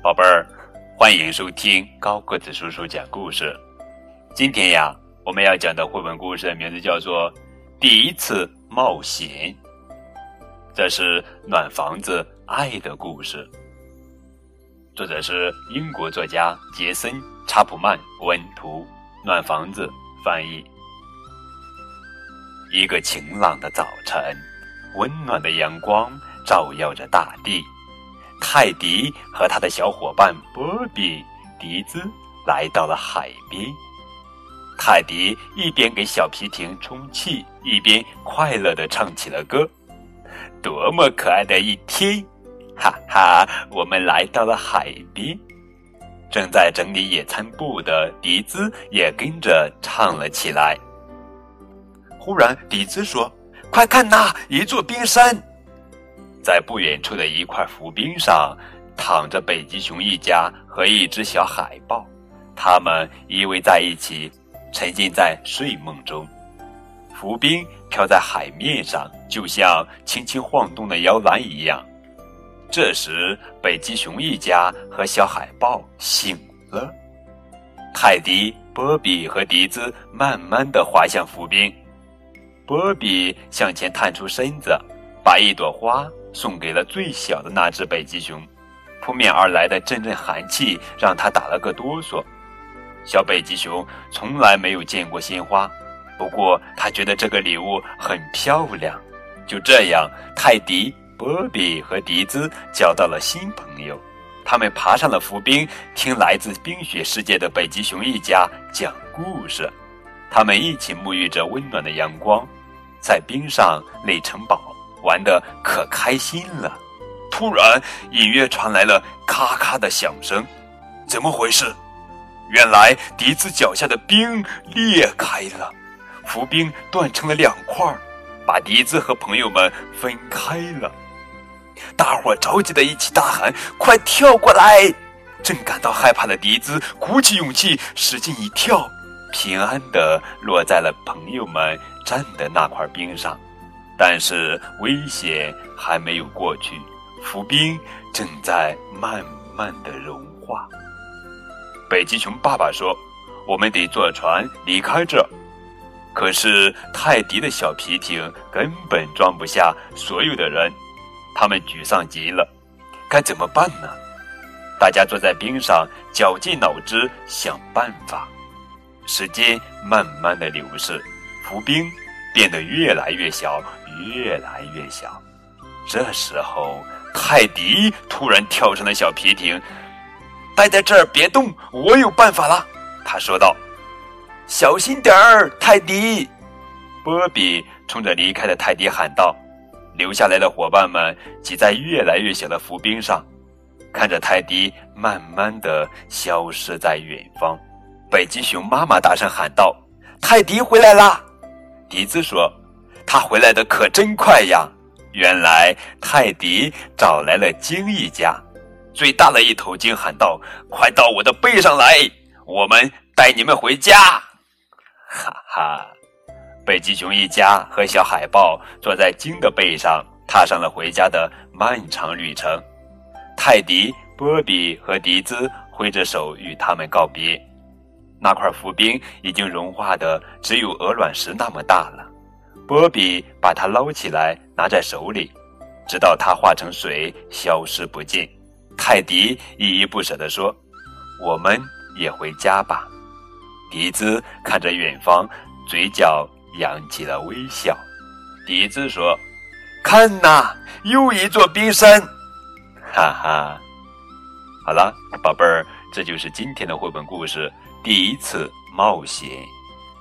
宝贝儿，欢迎收听高个子叔叔讲故事。今天呀，我们要讲的绘本故事名字叫做《第一次冒险》，这是暖房子爱的故事。作者是英国作家杰森·查普曼文图，暖房子翻译。一个晴朗的早晨，温暖的阳光照耀着大地。泰迪和他的小伙伴波比、迪兹来到了海边。泰迪一边给小皮艇充气，一边快乐地唱起了歌。多么可爱的一天！哈哈，我们来到了海边。正在整理野餐布的迪兹也跟着唱了起来。忽然，迪兹说：“快看呐，一座冰山！”在不远处的一块浮冰上，躺着北极熊一家和一只小海豹，他们依偎在一起，沉浸在睡梦中。浮冰飘在海面上，就像轻轻晃动的摇篮一样。这时，北极熊一家和小海豹醒了。泰迪、波比和迪兹慢慢地滑向浮冰。波比向前探出身子，把一朵花。送给了最小的那只北极熊，扑面而来的阵阵寒气让他打了个哆嗦。小北极熊从来没有见过鲜花，不过他觉得这个礼物很漂亮。就这样，泰迪、波比和迪兹交到了新朋友。他们爬上了浮冰，听来自冰雪世界的北极熊一家讲故事。他们一起沐浴着温暖的阳光，在冰上垒城堡。玩的可开心了，突然隐约传来了咔咔的响声，怎么回事？原来笛子脚下的冰裂开了，浮冰断成了两块，把笛子和朋友们分开了。大伙着急的一起大喊：“快跳过来！”正感到害怕的笛子鼓起勇气，使劲一跳，平安的落在了朋友们站的那块冰上。但是危险还没有过去，浮冰正在慢慢的融化。北极熊爸爸说：“我们得坐船离开这。”可是泰迪的小皮艇根本装不下所有的人，他们沮丧极了。该怎么办呢？大家坐在冰上，绞尽脑汁想办法。时间慢慢的流逝，浮冰变得越来越小。越来越小。这时候，泰迪突然跳上了小皮艇，待在这儿别动，我有办法了。他说道：“小心点儿，泰迪。”波比冲着离开的泰迪喊道。留下来的伙伴们挤在越来越小的浮冰上，看着泰迪慢慢的消失在远方。北极熊妈妈大声喊道：“泰迪回来啦！”迪兹说。他回来的可真快呀！原来泰迪找来了鲸一家，最大的一头鲸喊道：“快到我的背上来，我们带你们回家！”哈哈，北极熊一家和小海豹坐在鲸的背上，踏上了回家的漫长旅程。泰迪、波比和迪兹挥着手与他们告别。那块浮冰已经融化的只有鹅卵石那么大了。波比把它捞起来，拿在手里，直到它化成水，消失不见。泰迪依依不舍地说：“我们也回家吧。”迪兹看着远方，嘴角扬起了微笑。迪兹说：“看呐，又一座冰山！”哈哈。好了，宝贝儿，这就是今天的绘本故事《第一次冒险》。